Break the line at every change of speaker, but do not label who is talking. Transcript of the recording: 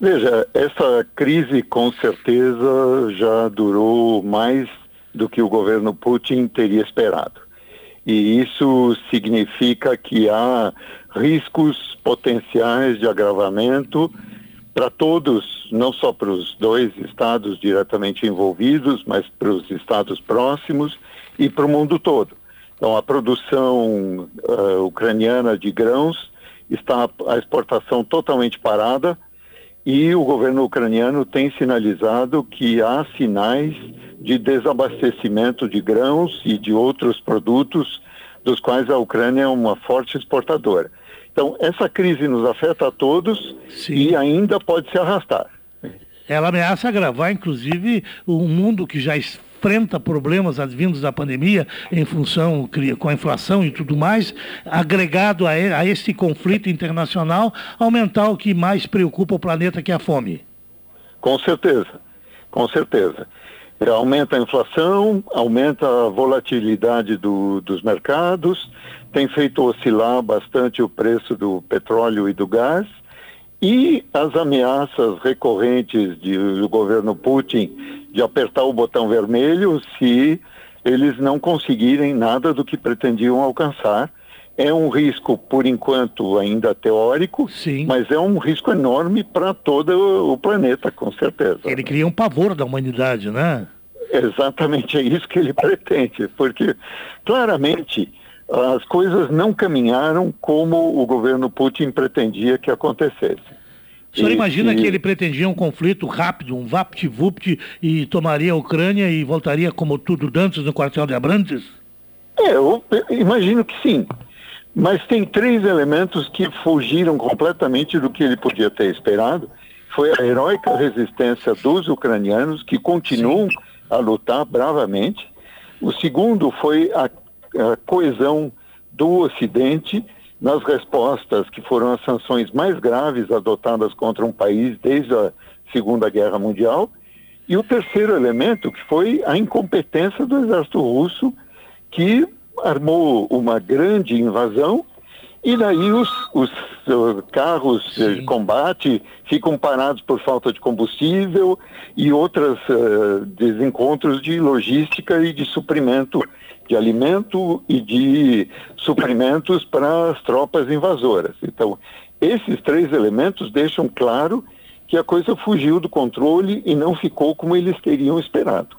Veja, essa crise com certeza já durou mais do que o governo Putin teria esperado. E isso significa que há riscos potenciais de agravamento para todos, não só para os dois estados diretamente envolvidos, mas para os estados próximos e para o mundo todo. Então, a produção uh, ucraniana de grãos está a exportação totalmente parada e o governo ucraniano tem sinalizado que há sinais de desabastecimento de grãos e de outros produtos dos quais a Ucrânia é uma forte exportadora. Então, essa crise nos afeta a todos Sim. e ainda pode se arrastar.
Ela ameaça agravar, inclusive, um mundo que já enfrenta problemas advindos da pandemia em função com a inflação e tudo mais, agregado a, a esse conflito internacional, aumentar o que mais preocupa o planeta, que é a fome.
Com certeza, com certeza. É, aumenta a inflação, aumenta a volatilidade do, dos mercados, tem feito oscilar bastante o preço do petróleo e do gás, e as ameaças recorrentes de, do governo Putin de apertar o botão vermelho se eles não conseguirem nada do que pretendiam alcançar. É um risco, por enquanto, ainda teórico, Sim. mas é um risco enorme para todo o planeta, com certeza.
Ele cria um pavor da humanidade, né?
Exatamente, é isso que ele pretende, porque claramente as coisas não caminharam como o governo Putin pretendia que acontecesse.
O senhor imagina que ele pretendia um conflito rápido, um vapt-vupt, e tomaria a Ucrânia e voltaria como tudo antes no quartel de Abrantes?
É, eu imagino que sim. Mas tem três elementos que fugiram completamente do que ele podia ter esperado. Foi a heróica resistência dos ucranianos, que continuam a lutar bravamente. O segundo foi a a coesão do Ocidente nas respostas que foram as sanções mais graves adotadas contra um país desde a Segunda Guerra Mundial. E o terceiro elemento, que foi a incompetência do exército russo, que armou uma grande invasão e daí os, os uh, carros Sim. de combate ficam parados por falta de combustível e outros uh, desencontros de logística e de suprimento de alimento e de suprimentos para as tropas invasoras. Então, esses três elementos deixam claro que a coisa fugiu do controle e não ficou como eles teriam esperado.